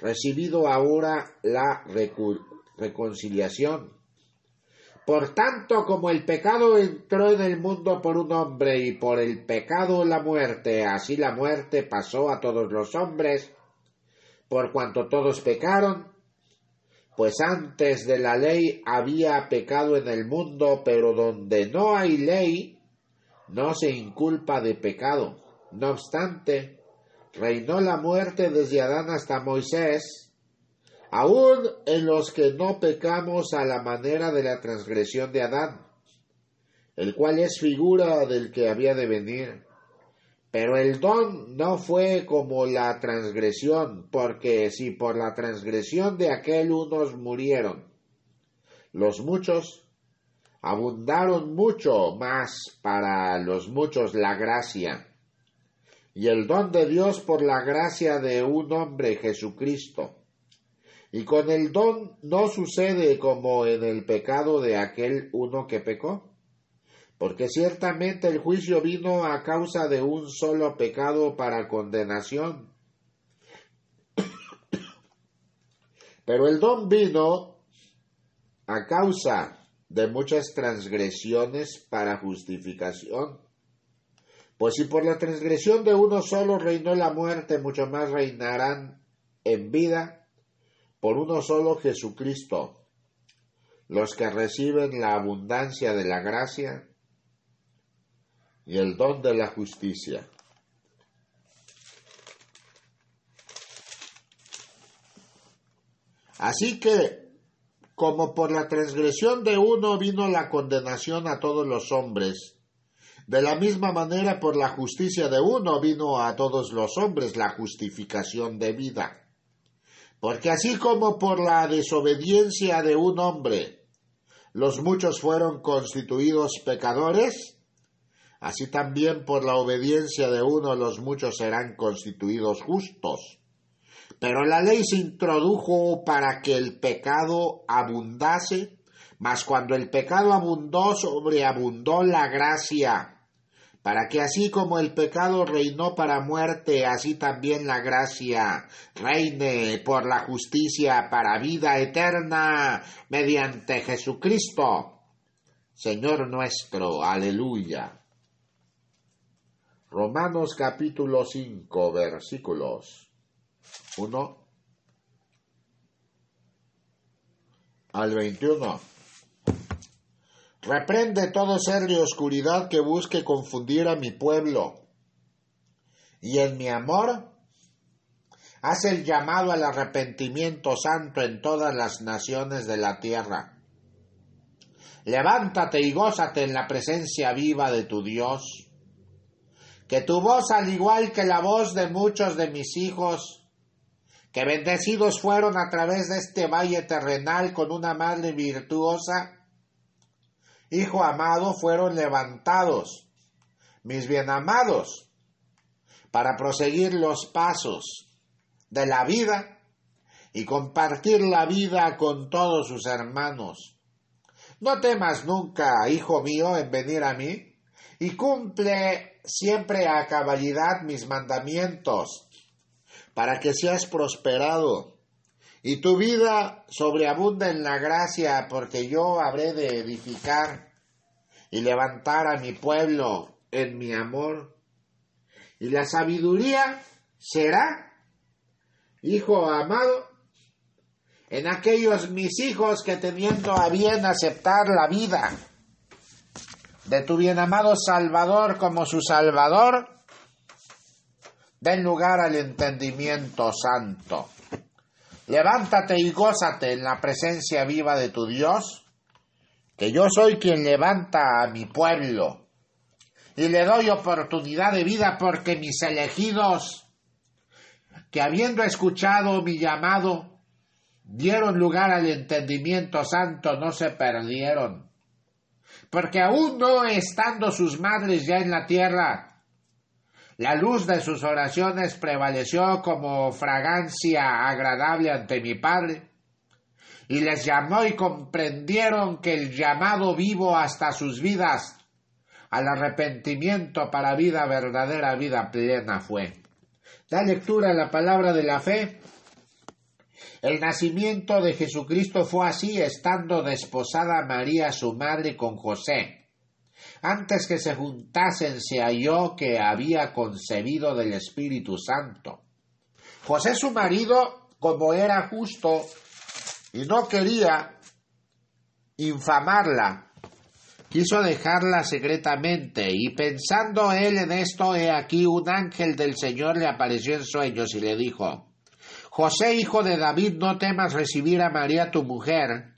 Speaker 1: recibido ahora la reconciliación. Por tanto, como el pecado entró en el mundo por un hombre y por el pecado la muerte, así la muerte pasó a todos los hombres, por cuanto todos pecaron, pues antes de la ley había pecado en el mundo, pero donde no hay ley, no se inculpa de pecado. No obstante, reinó la muerte desde Adán hasta Moisés, aun en los que no pecamos a la manera de la transgresión de Adán, el cual es figura del que había de venir. Pero el don no fue como la transgresión, porque si por la transgresión de aquel unos murieron, los muchos abundaron mucho más para los muchos la gracia y el don de Dios por la gracia de un hombre Jesucristo. Y con el don no sucede como en el pecado de aquel uno que pecó, porque ciertamente el juicio vino a causa de un solo pecado para condenación. Pero el don vino a causa de muchas transgresiones para justificación pues si por la transgresión de uno solo reinó la muerte, mucho más reinarán en vida por uno solo Jesucristo, los que reciben la abundancia de la gracia y el don de la justicia. Así que, como por la transgresión de uno vino la condenación a todos los hombres, de la misma manera, por la justicia de uno vino a todos los hombres la justificación de vida. Porque así como por la desobediencia de un hombre los muchos fueron constituidos pecadores, así también por la obediencia de uno los muchos serán constituidos justos. Pero la ley se introdujo para que el pecado abundase, mas cuando el pecado abundó, sobreabundó la gracia para que así como el pecado reinó para muerte, así también la gracia reine por la justicia para vida eterna mediante Jesucristo, Señor nuestro. Aleluya. Romanos capítulo 5 versículos 1 al 21. Reprende todo ser de oscuridad que busque confundir a mi pueblo. Y en mi amor, haz el llamado al arrepentimiento santo en todas las naciones de la tierra. Levántate y gózate en la presencia viva de tu Dios. Que tu voz, al igual que la voz de muchos de mis hijos, que bendecidos fueron a través de este valle terrenal con una madre virtuosa, Hijo amado, fueron levantados, mis bienamados, para proseguir los pasos de la vida y compartir la vida con todos sus hermanos. No temas nunca, hijo mío, en venir a mí, y cumple siempre a cabalidad mis mandamientos, para que seas prosperado y tu vida sobreabunda en la gracia, porque yo habré de edificar y levantar a mi pueblo en mi amor. Y la sabiduría será, hijo amado, en aquellos mis hijos que teniendo a bien aceptar la vida de tu bien amado Salvador como su Salvador, den lugar al entendimiento santo Levántate y gózate en la presencia viva de tu Dios, que yo soy quien levanta a mi pueblo y le doy oportunidad de vida porque mis elegidos, que habiendo escuchado mi llamado, dieron lugar al entendimiento santo, no se perdieron. Porque aún no estando sus madres ya en la tierra, la luz de sus oraciones prevaleció como fragancia agradable ante mi Padre, y les llamó y comprendieron que el llamado vivo hasta sus vidas al arrepentimiento para vida verdadera, vida plena fue. Da lectura a la palabra de la fe. El nacimiento de Jesucristo fue así, estando desposada María su madre con José antes que se juntasen se halló que había concebido del Espíritu Santo. José su marido, como era justo y no quería infamarla, quiso dejarla secretamente, y pensando él en esto, he aquí un ángel del Señor le apareció en sueños y le dijo, José, hijo de David, no temas recibir a María tu mujer,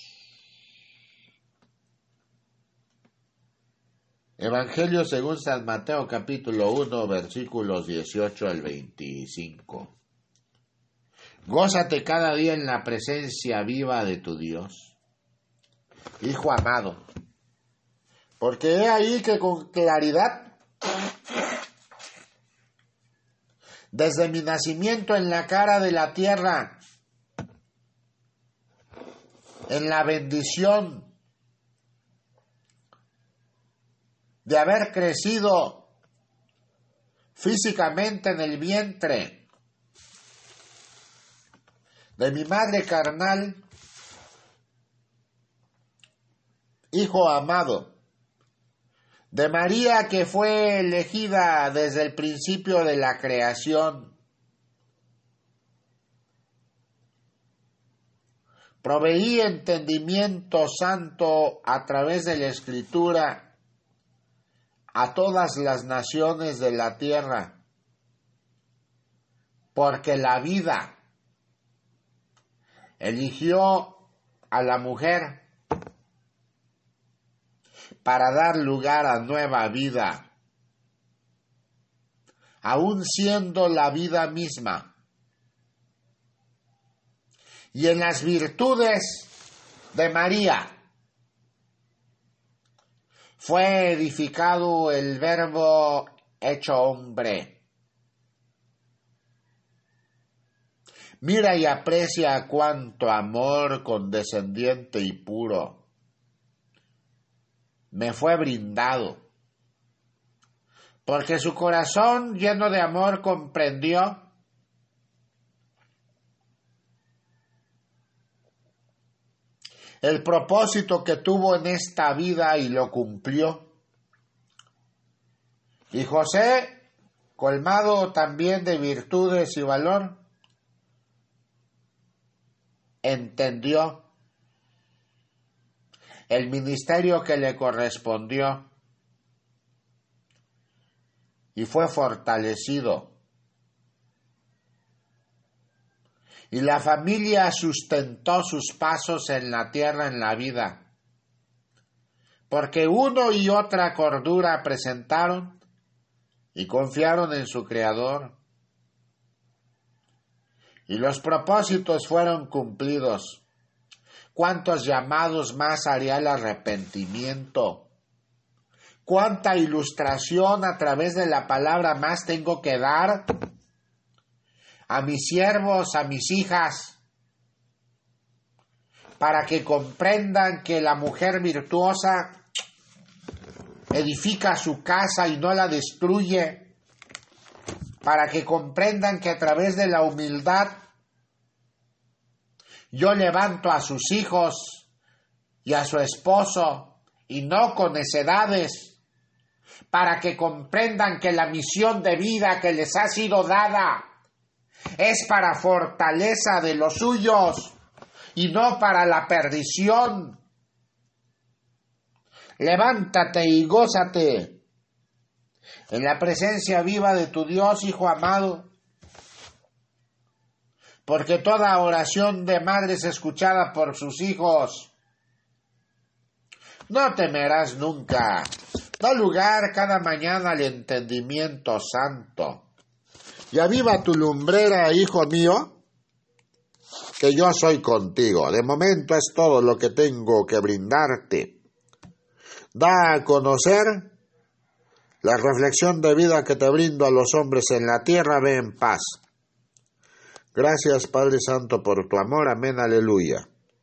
Speaker 1: Evangelio según San Mateo capítulo 1 versículos 18 al 25. Gózate cada día en la presencia viva de tu Dios. Hijo amado, porque he ahí que con claridad, desde mi nacimiento en la cara de la tierra, en la bendición de haber crecido físicamente en el vientre de mi madre carnal, hijo amado, de María que fue elegida desde el principio de la creación, proveí entendimiento santo a través de la escritura a todas las naciones de la tierra, porque la vida eligió a la mujer para dar lugar a nueva vida, aun siendo la vida misma. Y en las virtudes de María fue edificado el verbo hecho hombre. Mira y aprecia cuánto amor condescendiente y puro me fue brindado, porque su corazón lleno de amor comprendió el propósito que tuvo en esta vida y lo cumplió. Y José, colmado también de virtudes y valor, entendió el ministerio que le correspondió y fue fortalecido y la familia sustentó sus pasos en la tierra en la vida, porque uno y otra cordura presentaron y confiaron en su Creador. Y los propósitos fueron cumplidos. ¿Cuántos llamados más haría el arrepentimiento? ¿Cuánta ilustración a través de la palabra más tengo que dar a mis siervos, a mis hijas, para que comprendan que la mujer virtuosa edifica su casa y no la destruye, para que comprendan que a través de la humildad yo levanto a sus hijos y a su esposo y no con necedades, para que comprendan que la misión de vida que les ha sido dada es para fortaleza de los suyos y no para la perdición. Levántate y gózate en la presencia viva de tu Dios, Hijo amado, porque toda oración de madre es escuchada por sus hijos. No temerás nunca. Da lugar cada mañana al entendimiento santo y aviva tu lumbrera, hijo mío, que yo soy contigo. De momento es todo lo que tengo que brindarte. Da a conocer la reflexión de vida que te brindo a los hombres en la tierra, ve en paz. Gracias Padre Santo por tu amor, amén, aleluya.